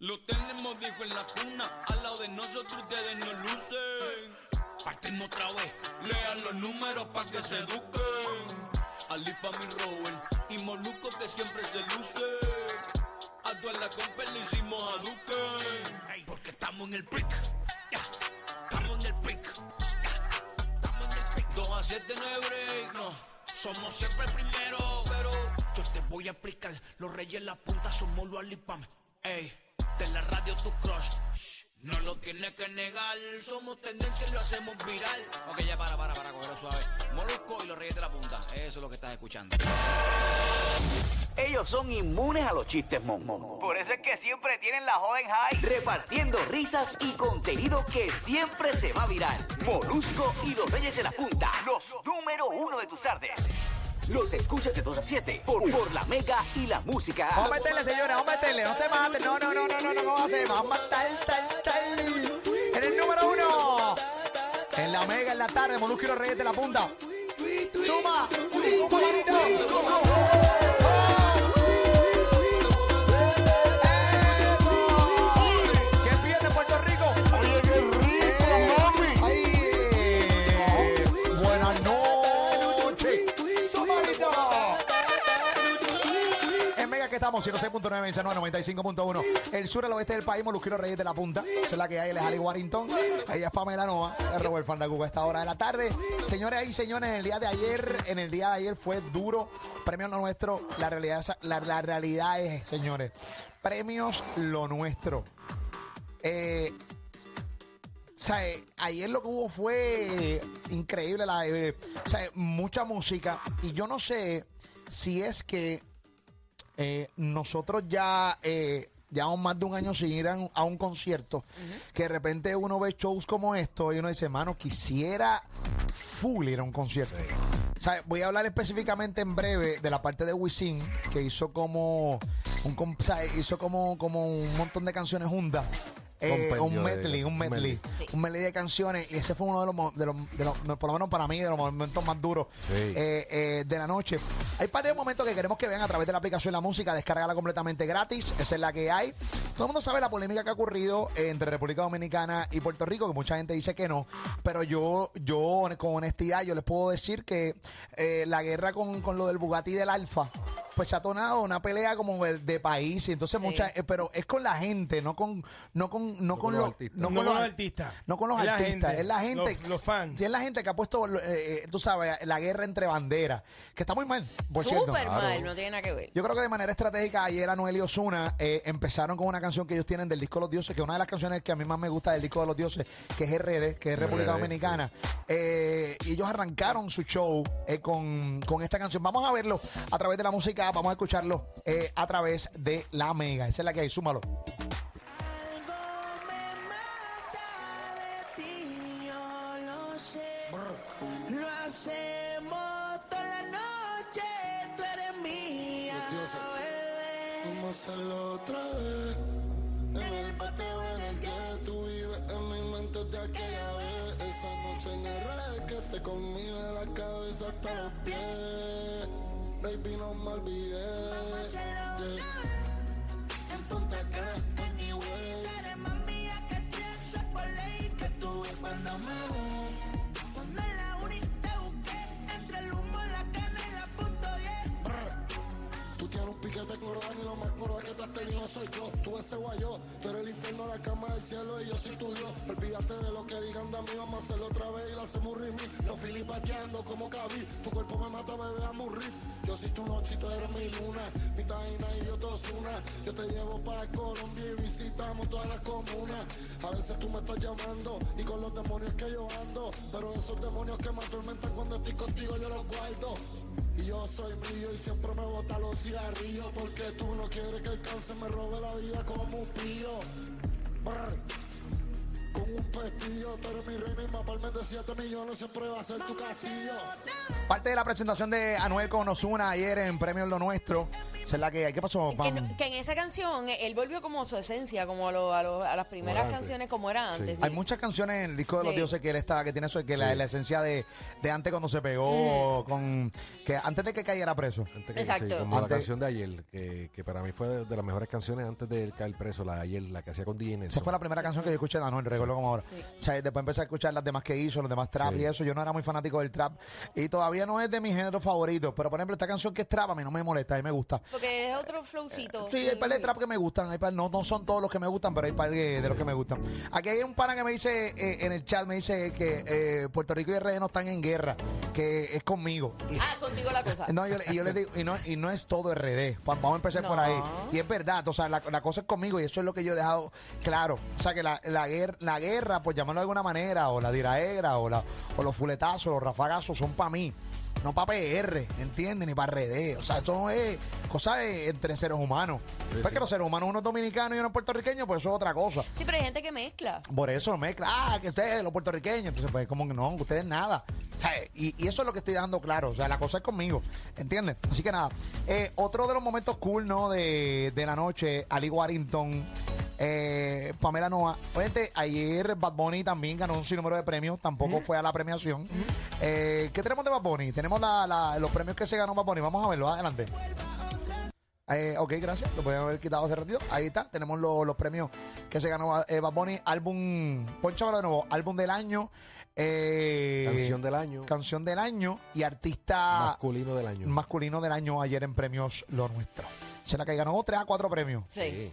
Lo tenemos, dijo en la cuna. Al lado de nosotros ustedes no lucen. Partimos otra vez. Lean los números para que se eduquen. Ali pa' mi Robert y Moluco que siempre se luce. A toda la compa le hicimos a Duque. Porque estamos en el pick. Estamos en el pick. Estamos en el pick. 2 a 7 no break. No. Somos siempre primero. Pero yo te voy a explicar. Los reyes en la punta somos los Alipam. De la radio tu crush. No lo tienes que negar. Somos tendencia y lo hacemos viral. Ok, ya para, para, para, cogerlo suave. Molusco y los Reyes de la Punta. Eso es lo que estás escuchando. Ellos son inmunes a los chistes mon. Por eso es que siempre tienen la joven high. Repartiendo risas y contenido que siempre se va a viral. Molusco y los Reyes de la Punta. Los número uno de tus tardes. Los escuchas de 2 a 7 por, por la Mega y la Música. Vamos a meterle, señores, vamos a meterle. No se maten. No, no, no, no, no, no, no, vamos a hacer. Vamos a tal, tal, tal. En el número uno. En la Mega, en la tarde, Molusco y los Reyes de la Punta. Suma. Eso. Estamos, 106.9 en San Juan, 95.1. El sur al oeste del país, Molusquero Reyes de la Punta. Esa es la que hay, es Ali Warrington. Ahí es Pamela Nova, es Robert Fandacuca a esta hora de la tarde. Señores y señores, en el día de ayer, en el día de ayer fue duro. Premios lo nuestro. La realidad, es- la, la realidad es, señores, premios lo nuestro. Eh, o sea, eh, ayer lo que hubo fue increíble, la, eh, o sea, mucha música. Y yo no sé si es que eh, nosotros ya eh, llevamos más de un año sin ir a un, a un concierto, que de repente uno ve shows como esto y uno dice, mano, quisiera full ir a un concierto. O sea, voy a hablar específicamente en breve de la parte de Wisin, que hizo como un, com- o sea, hizo como, como un montón de canciones juntas. Eh, un medley, un medley, un medley de canciones y ese fue uno de los, mo- de los, de los- por lo menos para mí, de los momentos más duros Sí. eh, eh, de la noche. Hay varios momentos que queremos que vean a través de la aplicación La Música, descargala completamente gratis, esa es la que hay. Todo el mundo sabe la polémica que ha ocurrido entre República Dominicana y Puerto Rico, que mucha gente dice que no, pero yo, yo con honestidad, yo les puedo decir que eh, la guerra con, con lo del Bugatti y del Alfa, pues se ha tornado una pelea como de, de país, y entonces mucha, eh, pero es con la gente, no con, no con, no, con, con los los, artistas. no No con los artistas. no con los Es la artistas, gente, es la gente, los- los fans. Sí, es la gente que ha puesto, eh, eh, tú sabes, la guerra entre banderas, que está muy mal, por cierto. Súper mal, no tiene nada que ver. Yo creo que de manera estratégica ayer Anuel y Osuna eh, empezaron con una canción que ellos tienen del disco de los dioses, que es una de las canciones que a mí más me gusta del disco de los dioses, que es RD, que es República RD, Dominicana. Eh, y ellos arrancaron su show eh, con, con esta canción. Vamos a verlo a través de la música, vamos a escucharlo eh, a través de la Mega. Esa es la que hay, súmalo. Hacemos toda la noche, tú eres mía, bebé. Vamos a hacerlo otra vez. En el pateo en el que tú vives, en mi mente de aquella vez. Esa noche en el red que te comí de la cabeza hasta los pies. Baby, no me olvidé. Vamos a hacerlo Yeah. otra vez. En Punta Cana, anyway. Tú eres más mía que por ley que tú ves cuando me ves. Tienes un piquete cordón y lo más cordón que tú has tenido soy yo. Tú ese guayo, tú eres el infierno, la cama del cielo y yo soy tu Dios. Olvídate de lo que digan de mí, vamos a hacerlo otra vez y lo hacemos remix. Los filipateando como cabí, tu cuerpo me mata, bebé, a morir. Yo soy tu noche y tú eres mi luna, mi taina y yo todos una. Yo te llevo para Colombia y visitamos todas las comunas. A veces tú me estás llamando y con los demonios que yo ando. Pero esos demonios que me atormentan cuando estoy contigo yo los guardo. Y yo soy mío y siempre me bota los cigarrillos Porque tú no quieres que el cáncer me robe la vida como un pío Brr. Con un pestillo, tú eres mi reina y papalme de 7 millones siempre va a ser tu castillo Parte de la presentación de Anuel con Osuna ayer en Premios Lo Nuestro. Esa es la que hay. ¿Qué pasó, Que, Pam? no- que en esa canción eh, él volvió como a su esencia, como a, lo- a lo- a las primeras canciones como era Sí. antes. Hay muchas canciones en el disco de los Sí. dioses que él está, que tiene eso, que la, la esencia de, de antes cuando se pegó, con que antes de que cayera preso. Antes que- Exacto. sí, como Antes- la canción de ayer, que, que para mí fue de, de las mejores canciones antes de él caer preso, la de ayer, la que hacía con DJ Esa fue la primera canción que yo escuché de Anuel, recuerdo como ahora. O sea, después empecé a escuchar las demás que hizo, los demás trap Sí. y eso. Yo no era muy fanático del trap. Y todavía no es de mis géneros favoritos. Pero por ejemplo, esta canción que es trap a mí no me molesta, a mí me gusta. Porque es otro flowcito. Sí, hay par de trap que me gustan, hay par- no, no son todos los que me gustan, pero hay par de, de los que me gustan. Aquí hay un pana que me dice eh, en el chat, me dice que eh, Puerto Rico y RD no están en guerra, que es conmigo. Y- Ah, contigo la cosa. no, yo, y yo les digo, y no, y no es todo RD. Va- Vamos a empezar por ahí. Y es verdad, o sea, la, la cosa es conmigo y eso es lo que yo he dejado claro. O sea, que la, la, guerra, la guerra, por llamarlo de alguna manera, o la diraegra, o, la, o los fuletazos, los rafagazos, son para mí. No para PR, ¿entiendes? Ni para RD. O sea, esto no es cosa de, entre seres humanos. Sí, pues sí. que los seres humanos, uno es dominicano y uno es puertorriqueño, pues eso es otra cosa. Sí, pero hay gente que mezcla. Por eso mezcla, ah, que ustedes, los puertorriqueños, entonces pues como que no, ustedes nada. O sea, y, y eso es lo que estoy dejando claro, o sea, la cosa es conmigo, ¿entiendes? Así que nada, eh, otro de los momentos cool, ¿no? De, de la noche, Ali Warrington, eh, Pamela Noa. Oye, ayer Bad Bunny también ganó un sinnúmero de premios, tampoco fue a la premiación. Eh, ¿Qué tenemos de Bad Bunny? Tenemos la- la- los premios que se ganó Bunny, vamos a verlo, adelante. Eh, ok, gracias. Lo podían haber quitado hace ratito. Ahí está. Tenemos lo- los premios que se ganó eh, Bad Bunny. Álbum, ponchámelo de nuevo. Álbum del año. eh, Canción del año, Canción del año. Y artista masculino del año. masculino del año ayer en premios Lo Nuestro. Se la que ganó 3 a 4 premios. Sí. Sí.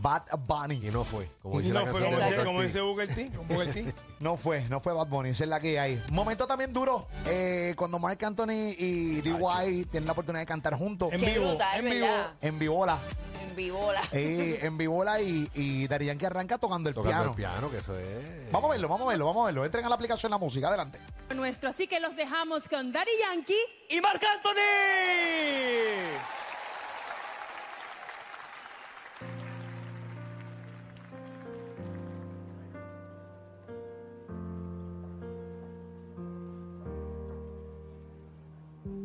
Bad Bunny. Y no fue, como Y dice no la fue, canción como de dice- Booker como T. dice Booker T. con Booker T. No fue, no fue Bad Bunny, esa es la que hay. Momento también duro, eh, cuando Mark Anthony y D.Y. tienen la oportunidad de cantar juntos. En Qué vivo, brutal, en vivo. ¿verdad? En Vivola. En vivola. Eh, en Vivola y, y Darían que arranca tocando el Tocando piano. el piano, que eso es. Vamos a verlo, vamos a verlo, vamos a verlo. Entren a la aplicación La Música, adelante. nuestro. Así que los dejamos con Daddy Yankee. ¡Y Marc Anthony!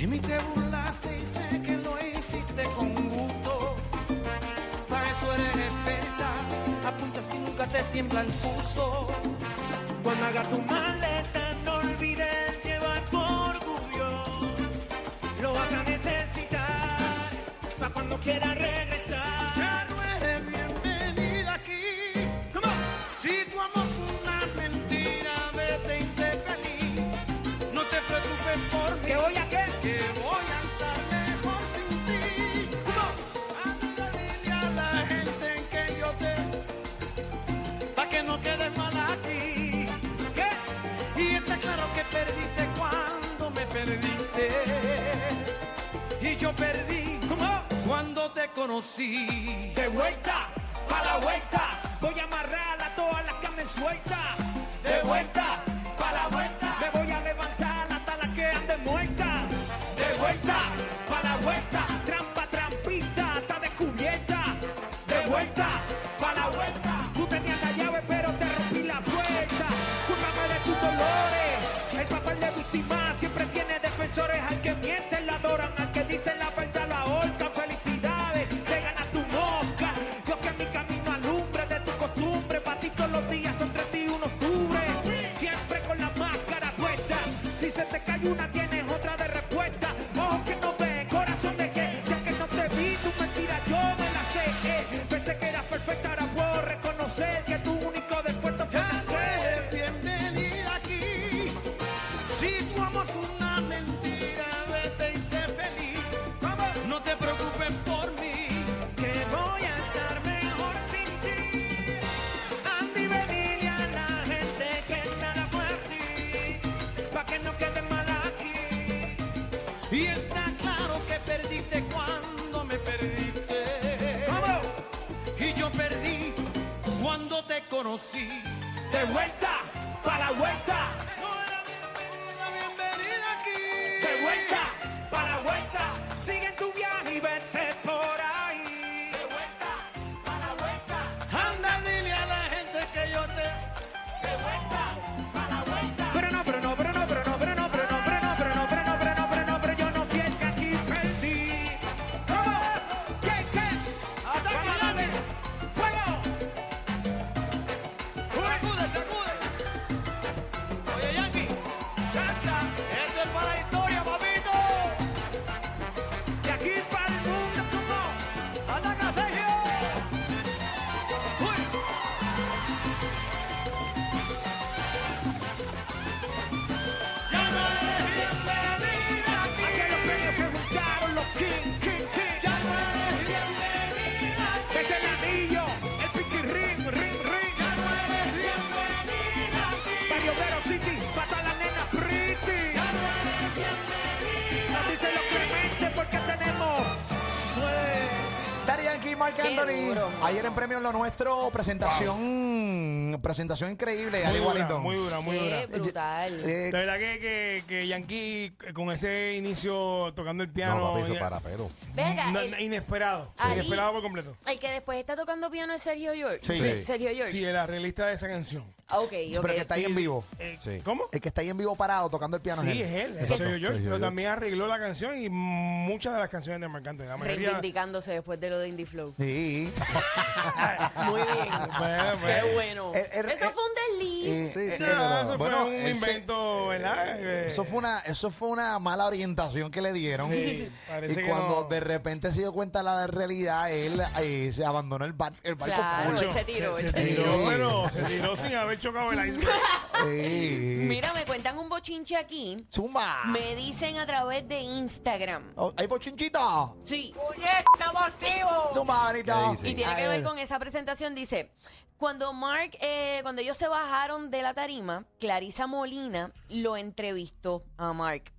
De mí te burlaste y sé que lo hiciste con gusto. Para eso eres experta, apunta si nunca te tiembla el pulso. Cuando haga tu maleta, no olvides llevar tu orgullo. Lo vas a necesitar para cuando quieras regresar. Conocí. De vuelta, pa' la vuelta. Voy a amarrar a todas las carnes sueltas. De vuelta, tiene defensores. Al que miente Ayer en Premio Lo Nuestro, presentación presentación increíble, Ali Muy dura, muy dura, muy dura. Qué brutal. Eh, De verdad que, que, que Yankee eh, con ese inicio tocando el piano. No, papi, eso ya- para pero. Venga, no, el, inesperado. Ali- Inesperado por completo. el que después está tocando piano es Sergio George. Sí. Sí. Sergio George. Sí, el arreglista de esa canción. Ok, sí, ok. pero que está ahí en vivo. Eh, Sí. ¿Cómo? El que está ahí en vivo parado tocando el piano Sí, es él, es Exacto. Sergio George, Sergio pero George. también arregló la canción y muchas de las canciones de Marc Anthony. La mayoría. Reivindicándose después de lo de Indie Flow. Sí. Muy bien. Bueno, Qué pues, bueno. Eh, eh, Eso eh, fue un desliz. Eh, Sí, no, sí, pero- eso bueno, fue un él se- invento, ¿verdad? Eh, Eso fue una, eso fue una mala orientación que le dieron. Sí, y que cuando no. de repente se dio cuenta de la realidad, él eh, se abandonó el, bar- el barco Claro, él se tiró, él se se tiró, bueno, se tiró sin haber chocado el iceberg. Sí. Mira, me cuentan un bochinche aquí. Zumba. Me dicen a través de Instagram. Oh, ¿Hay pochinchita? Sí. Zumba, Anita. ¿Qué dice? Y tiene A que ver. con esa presentación. Dice, cuando Mark, eh, cuando ellos se bajaron de la tarima, Clarisa Molina lo entrevistó a Mark.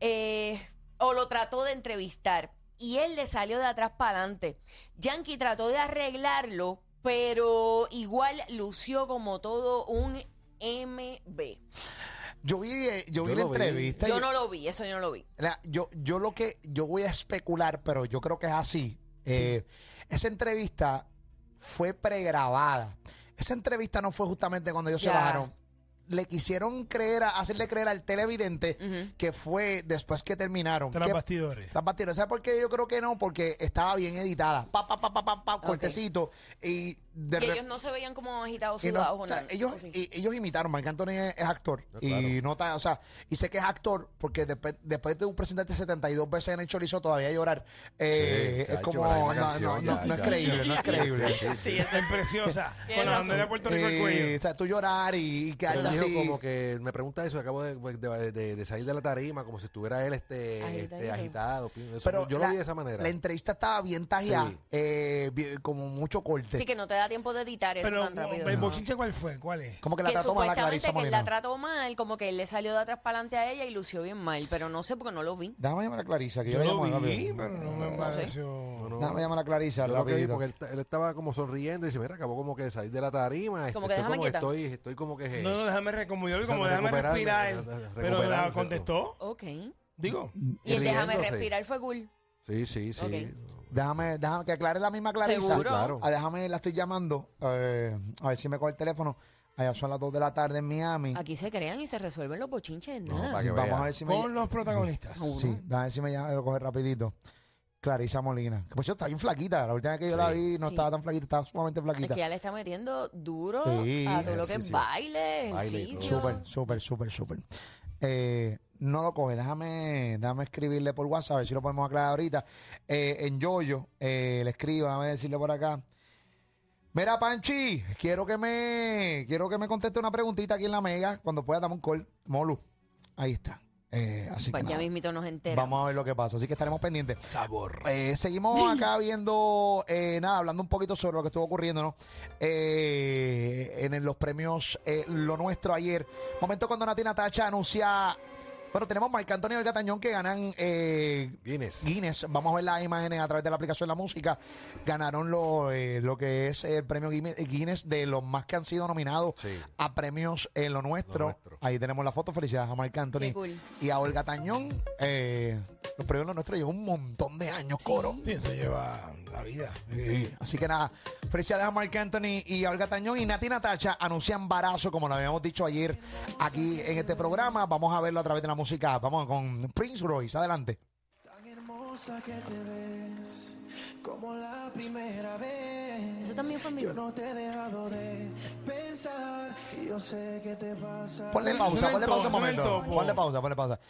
Eh, o lo trató de entrevistar. Y él le salió de atrás para adelante. Yankee trató de arreglarlo, pero igual lució como todo un MB. Yo vi, eh, yo vi Yo la lo vi. entrevista. y- Yo no lo vi, eso yo no lo vi. La- yo, yo lo que yo voy a especular, pero yo creo que es así. Eh, esa entrevista fue pregrabada. Esa entrevista no fue justamente cuando ellos se bajaron. Le quisieron creer, a- hacerle creer al televidente Ujú. que fue después que terminaron. Tras Que- bastidores. Tras bastidores. ¿Sabes por qué? Yo creo que no, porque estaba bien editada. Pa, pa, pa, pa, pa, pa, cortecito. Y de Y ellos no se veían como agitados, y no, sudados o sea, ellos, y- ellos imitaron, Marc Anthony es, es actor. Ah, Y claro. no está, o sea, y sé que es actor porque después, después de presentarte 72 veces en el chorizo todavía llorar. Eh, Sí, es como, no, no, canción, no, ya, no es creíble, no es creíble. Sí, sí, sí. Es preciosa. Con la bandera de Puerto Rico al cuello. o sea, tú llorar y, y quedarte Así. como que me pregunta eso, acabo de, de- de- de salir de la tarima, como si estuviera él este, Agitadito. este, agitado. Eso, pero yo la, lo vi de esa manera. La entrevista estaba bien tajeada, Sí. eh, como mucho corte. Sí, que no te da tiempo de editar eso Pero tan rápido. el No. bochinche, ¿cuál fue? ¿Cuál es? como que la que trató mal a supuestamente Clarisa que él la trató mal, como que él le salió de atrás para adelante a ella y lució bien mal, pero no sé porque no lo vi. Déjame llamar a Clarisa, que yo, Yo la lo llamo vi, pero no me pareció. No, Déjame llamar a Clarisa, que rapidito. porque él, ta- él estaba como sonriendo y dice, mira, acabó como que de salir de la tarima. este, Como que déjame como quieta. estoy, estoy como que... No, no, déjame, re- como Déjame respirar. re- re- Pero la contestó. Ok. Digo, Y el déjame respirar fue cool. Sí, sí, sí. Ok. Déjame, déjame que aclare la misma Clarisa. Seguro. Sí, claro. Ah, déjame, la estoy llamando. eh, a ver si me coge el teléfono. Allá son las 2 de la tarde en Miami. Aquí se crean y se resuelven los bochinches. No, Nada. para que Vamos a ver si me con los protagonistas. Sí, déjame ver si me llama, lo coge rapidito. Clarisa Molina. Que por cierto está bien flaquita. La última vez que yo la vi no Sí. estaba tan flaquita, estaba sumamente Es flaquita. que ya le está metiendo duro Sí, a todo lo que es baile, Baile y ejercicio. Súper, súper, súper, súper. Eh, no lo coge, déjame, déjame escribirle por WhatsApp, a ver si lo podemos aclarar ahorita. Eh, en Yoyo, eh, le escribo, déjame decirle por acá. Mira, Panchi, quiero que me quiero que me conteste una preguntita aquí en la mega. Cuando pueda, dame un call. Molu. Ahí está. Eh, así Pues que ya nada, mismito nos entera. vamos a ver lo que pasa. Así que estaremos pendientes. Sabor. Eh, seguimos acá viendo, eh, nada, hablando un poquito sobre lo que estuvo ocurriendo, ¿no? Eh, en los premios eh, Lo Nuestro ayer. Momento cuando Nati Natacha anuncia Bueno, tenemos Marc Antonio y Olga Tañón que ganan eh, Guinness. Guinness. Vamos a ver las imágenes a través de la aplicación de la música. Ganaron lo, eh, lo que es el premio Guinness de los más que han sido nominados Sí. a premios en lo nuestro. Lo nuestro. Ahí tenemos la foto. Felicidades a Marc Anthony cool. y a Olga Tañón. Eh, los premios en lo nuestro llevan un montón de años, coro. Sí, eso lleva la vida. Así que nada, felicidades a Marc Anthony y a Olga Tañón y Nati Natacha anuncian embarazo, como lo habíamos dicho ayer aquí en este programa. Vamos a verlo a través de la música. Vamos con Prince Royce. Adelante. Tan hermosa que te ves, como la primera vez. Eso también fue en Yo vivo. no te he dejado de pensar, y yo sé que te pasa. Ponle pausa, ponle pausa un momento. Ponle pausa, ponle pausa.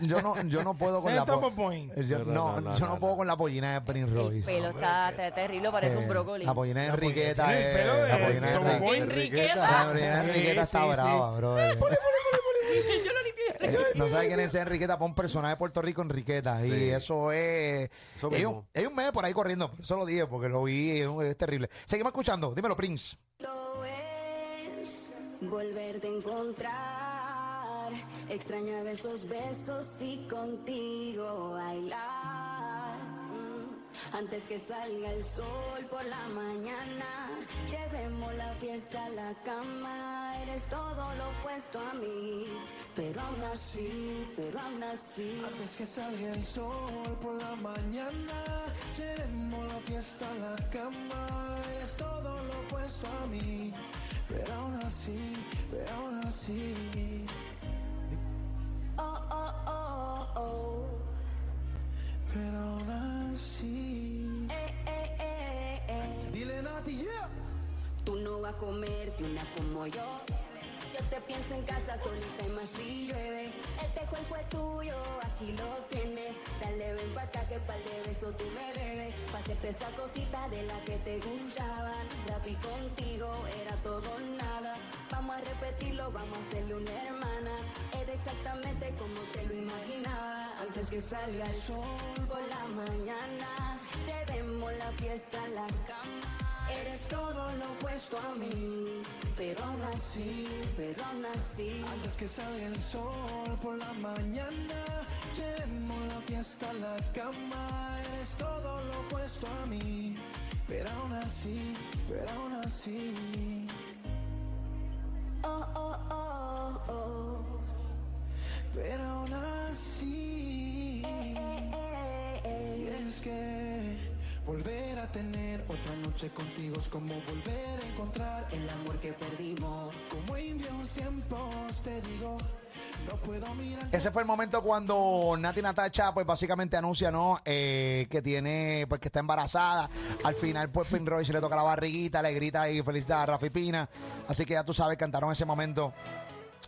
Yo no, yo no puedo con la po- yo, No, no, no, no, yo no puedo con la pollina de Prince El Royce. pelo está, está terrible, parece un Eh, brócoli. La pollina de pollina Enriqueta tiene el es. pelo de La pollina de Topo Enriqueta. La pollina de Enriqueta Sí, está sí, sí. brava, bro. Yo lo. Eh, no sabe quién es Enriqueta, pon un personaje de Puerto Rico Enriqueta. Y Sí. eso es. Eso hay, un, hay un meme por ahí corriendo. Eso lo dije porque lo vi. Es, terrible. Seguimos escuchando. Dímelo, Prince. Lo es volverte a encontrar. Extrañaba esos besos y contigo bailar. Mm, Antes que salga el sol por la mañana, llevemos la fiesta a la cama. Eres todo lo opuesto a mí, pero aún así, pero aún así. Antes que salga el sol por la mañana, llevemos la fiesta a la cama. Eres todo lo opuesto a mí, pero aún así, pero aún así. Oh, oh, oh, oh. Pero aún así. Eh, eh, eh, eh. Dile Nati, yeah. Tú no vas a comerte una como yo. Pienso en casa solita y más si llueve. Este cuerpo es tuyo, aquí lo tienes. Dale ven pa' acá que par de besos tú me debes. Pa' hacerte esa cosita de la que te gustaban. Rapi contigo era todo nada. Vamos a repetirlo, vamos a hacerle una hermana. Era exactamente como te lo imaginaba. Antes que salga el sol por la mañana, llevemos la fiesta a la cama. Eres todo lo opuesto a mí, pero aún así, pero aún así. Antes que salga el sol por la mañana, llevemos la fiesta a la cama. Eres todo lo opuesto a mí, pero aún así, pero aún así. Oh, oh, oh, oh. Pero aún así. Eh, eh, eh, eh. Es que volver a tener noche contigo es como volver a encontrar el amor que perdimos. Como en viejos tiempos te no puedo mirar. Ese fue el momento cuando Nati Natacha, pues básicamente anuncia. Eh, que tiene, pues que está embarazada. Al final, pues Pin Royce le toca la barriguita, le grita y felicita a Rafi Pina. Así que ya tú sabes, cantaron ese momento.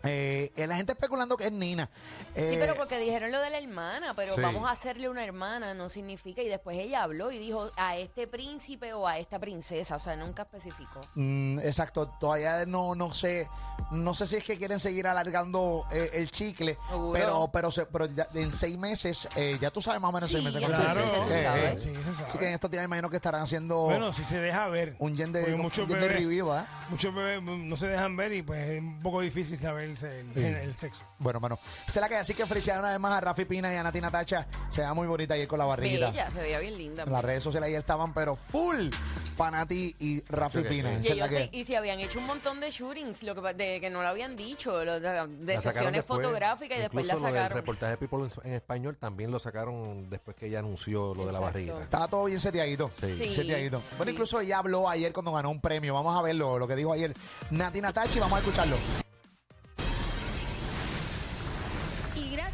Eh, eh, la gente especulando que es Nina. Sí, Eh, pero porque dijeron lo de la hermana, pero Sí. vamos a hacerle una hermana, no significa. Y después ella habló y dijo a este príncipe o a esta princesa, o sea, nunca especificó. Mm, exacto, todavía no, no sé, no sé si es que quieren seguir alargando eh, el chicle, Seguro. pero, pero, se- pero ya en seis meses, eh, ya tú sabes más o menos seis Sí, meses. ya ¿no? Claro, sí, sí, sí, Eh, sabes. sí, se sabe. Así que en estos días imagino que estarán haciendo Bueno, si se deja ver. un gen de, muchos bebés- ¿ah? Muchos bebés no se dejan ver y pues es un poco difícil saber el, el- el sexo. Bueno, bueno, es la que hay. así que felicidades una vez más a Rafi Pina y a Nati Natacha. Se ve muy bonita ayer con la barriguita. Bella, se veía bien linda. Las redes sociales ayer estaban, pero full para Nati y Rafi Sí, Pina. Y, ellos que- se- y se habían hecho un montón de shootings, lo que, de, que no lo habían dicho, lo de, de sesiones después. fotográficas y después la Incluso lo del sacaron. reportaje de People en, en español también lo sacaron después que ella anunció lo de la barriguita. Estaba todo bien seteadito. Sí. Sí. Seteadito. Bueno, incluso ella habló ayer cuando ganó un premio. Vamos a verlo, lo que dijo ayer Nati Natachi. Vamos a escucharlo.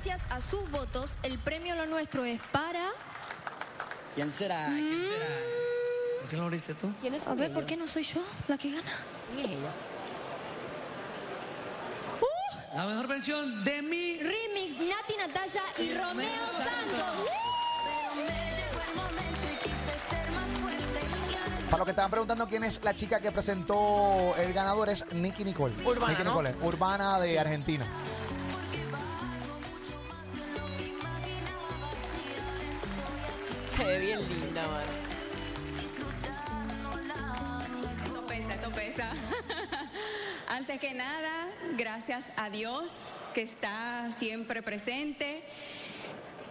Gracias a sus votos, el premio Lo Nuestro es para... ¿Quién será? ¿Quién será? ¿Por qué no lo dices tú? ¿Quién es A ver, ella? ¿por qué no soy yo la que gana? ¿Quién es ella? La mejor versión de mi... Remix, Nati Natalia y Romeo Santos. Para los que estaban preguntando quién es la chica que presentó el ganador es Nicky Nicole. Urbana. Nicole, urbana de Argentina. Antes que nada, gracias a Dios que está siempre presente.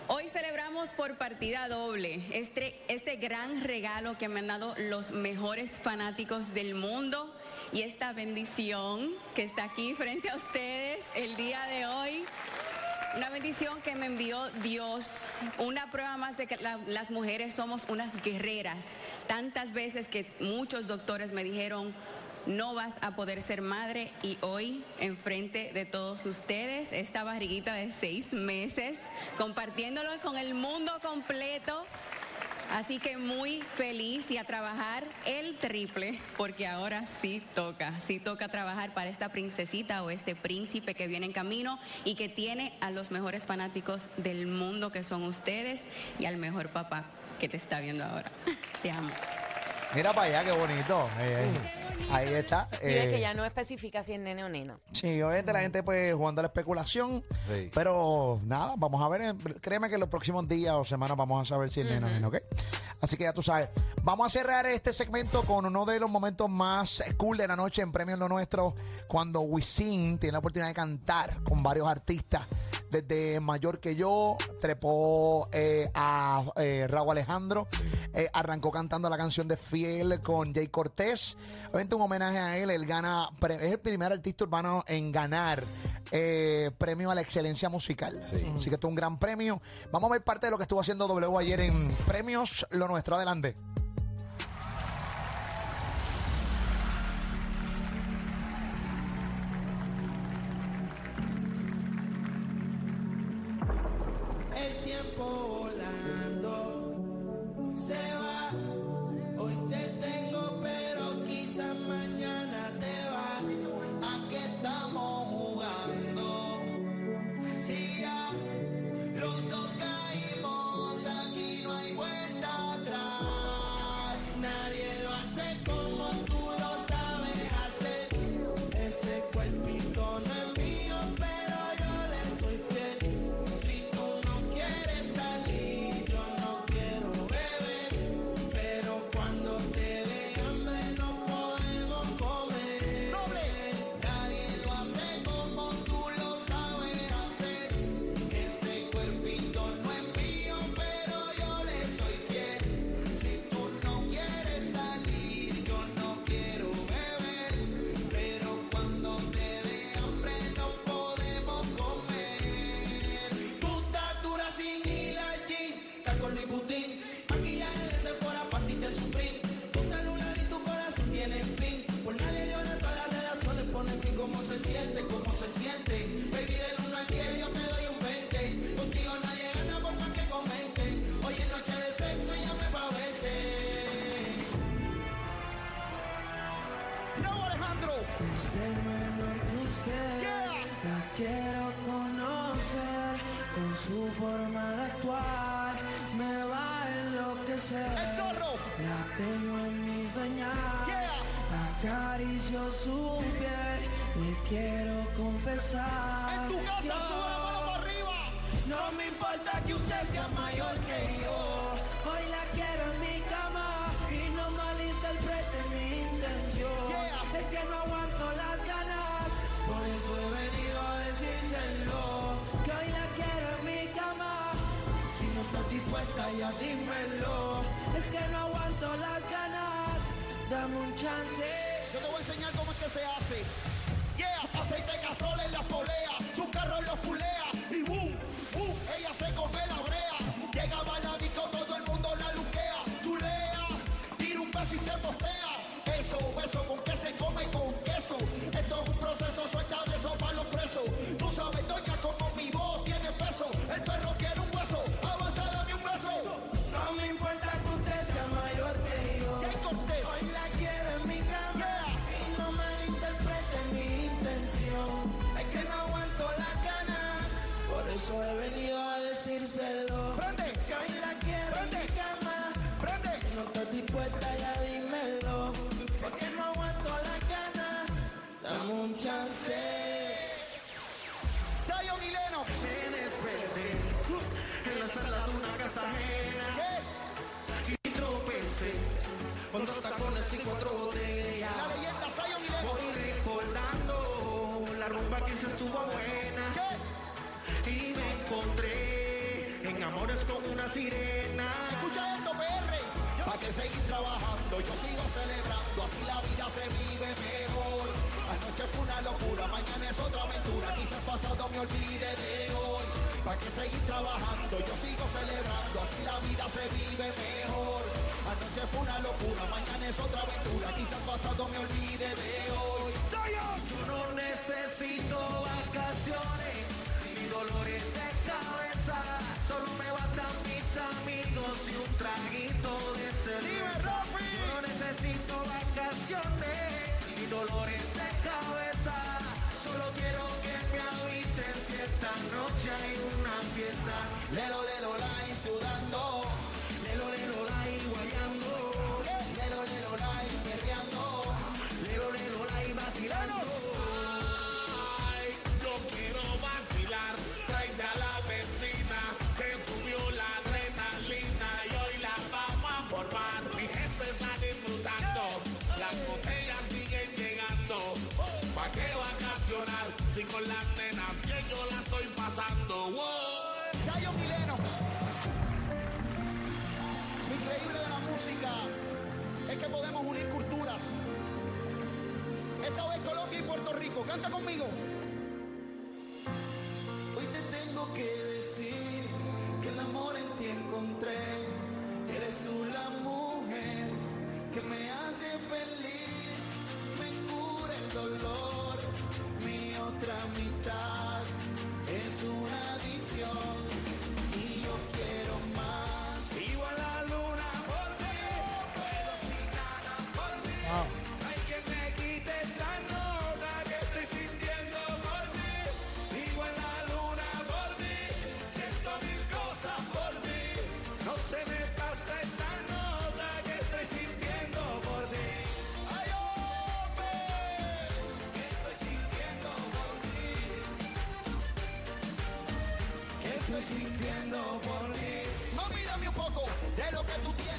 Hoy celebramos por partida doble este, este gran regalo que me han dado los mejores fanáticos del mundo y esta bendición que está aquí frente a ustedes el día de hoy. Una bendición que me envió Dios, una prueba más de que la- las mujeres somos unas guerreras. Tantas veces que muchos doctores me dijeron, no vas a poder ser madre y hoy, enfrente de todos ustedes, esta barriguita de seis meses, compartiéndolo con el mundo completo. Así que muy feliz y a trabajar el triple, porque ahora sí toca, sí toca trabajar para esta princesita o este príncipe que viene en camino y que tiene a los mejores fanáticos del mundo que son ustedes y al mejor papá que te está viendo ahora. Te amo. Mira para allá, qué bonito. Ahí está. Y ves eh, que ya no especifica si es nene o nena. Sí, obviamente la gente pues jugando a la especulación, pero nada, vamos a ver, eh, créeme que en los próximos días o semanas vamos a saber si es nena o nena, ¿ok? Así que ya tú sabes, vamos a cerrar este segmento con uno de los momentos más cool de la noche en Premios Lo Nuestro, cuando Wisin tiene la oportunidad de cantar con varios artistas, desde Mayor que yo, trepó eh, a eh, Raúl Alejandro, eh, arrancó cantando la canción de Fiel con Jay Cortés, obviamente un homenaje a él, él gana, es el primer artista urbano en ganar premio a la excelencia musical. Así que esto es un gran premio. Vamos a ver parte de lo que estuvo haciendo W ayer en Premios Lo Nuestro. Adelante. Este menor que usted, la quiero conocer. Con su forma de actuar, me va a enloquecer. La tengo en mi soñar. Acaricio su piel, le quiero confesar. En tu casa, sube la mano para arriba. No me importa que usted sea mayor que yo. Hoy la quiero en mi cama y no malinterprete mi intención. Es que no Que hoy la quiero en mi cama. Si no estás dispuesta, ya dímelo. Es que no aguanto las ganas, dame un chance. Yo te voy a enseñar cómo es que se hace. Yeah, aceite de castrol en la polea, su carro lo fulea y rumba que se estuvo buena. y me encontré en amores con una sirena. Escucha esto, PR. Pa' que seguir trabajando, yo sigo celebrando, así la vida se vive mejor. Anoche fue una locura, mañana es otra aventura, quizás pasado me olvide de hoy. Pa' que seguir trabajando, yo sigo celebrando, así la vida se vive mejor. Anoche fue una locura, mañana es otra aventura, quizás pasado me olvide de hoy. Yo no necesito vacaciones ni dolores de cabeza. Solo me bastan mis amigos y un traguito de cerveza. Yo no necesito vacaciones ni dolores de cabeza. Solo quiero que me avisen si esta noche hay una fiesta. Lelo, lelo, lai, sudando. Lelo, lelo, Canta conmigo. Lo que tú tienes.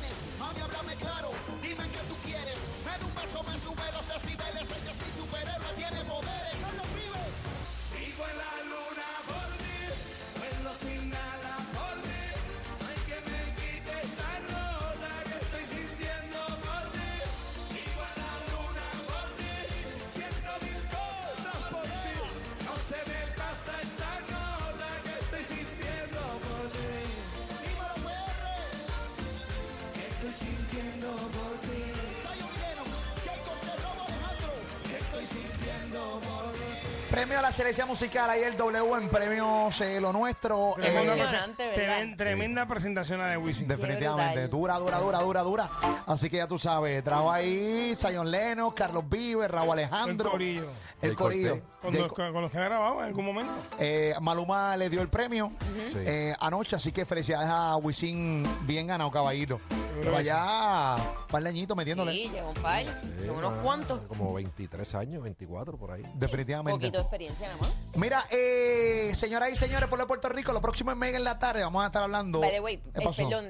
Premio a la selección musical, ahí el W en premios eh, lo nuestro. Eh, Impresionante, ¿verdad? Tremen- Tremenda presentación la de Wisin. Definitivamente, dura, dura, dura, dura, dura. Así que ya tú sabes, trajo ahí Zion Leno, Carlos Vives, Raúl Alejandro. El corillo. El Jay corillo. Con Jay los, con los que ha grabado en algún momento. Eh, Maluma le dio el premio Sí. eh, anoche, así que felicidades a Wisin, bien ganado, caballito. Que Seguro que vaya par de añitos metiéndole. Sí, lleva un par, Sí, unos ah, cuantos. Como 23 años, 24 por ahí. Definitivamente. Poquito de experiencia nada más. Mira, eh, señoras y señores, por de Puerto Rico, lo próximo es Mega en la tarde. Vamos a estar hablando. By the way,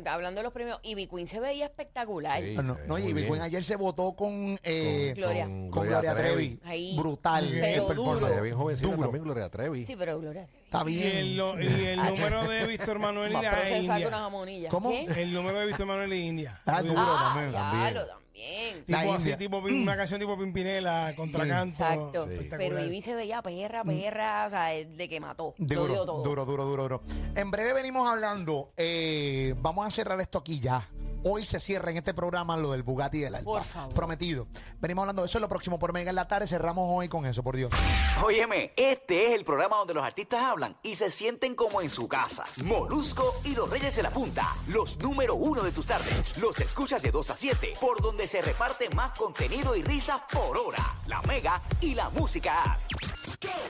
hablando de los premios, Ivy Queen se veía espectacular. Sí. Ah, no, no, Ivy. Queen ayer se votó con, eh, Gloria. con Con Gloria Trevi. Ahí. Brutal. Pero el duro. Se bien jovencita Duro. también Gloria Trevi. Sí, pero Gloria. Está Y bien. el, lo- y el número de Víctor Manuel y Más la una India. jamonilla. ¿Cómo? ¿Qué? El número de Víctor Manuel y India. Ah, duro Ah, también. diablo, también. La Tipo así, India. tipo una canción tipo Pimpinela, contracanto. Exacto. espectacular. Pero Ivy se veía perra, perra, o sea, el de que mató. Lo Duro, dio todo. duro, duro, duro, duro. En breve venimos hablando. eh, vamos a cerrar esto aquí ya. Hoy se cierra en este programa lo del Bugatti del Alfa. Por favor. Prometido. Venimos hablando de eso en lo próximo por Mega en la tarde. Cerramos hoy con eso, por Dios. Óyeme, este es el programa donde los artistas hablan y se sienten como en su casa. Molusco y los Reyes de la Punta, los número uno de tus tardes. Los escuchas de 2 a 7, por donde se reparte más contenido y risas por hora. La Mega y la Música.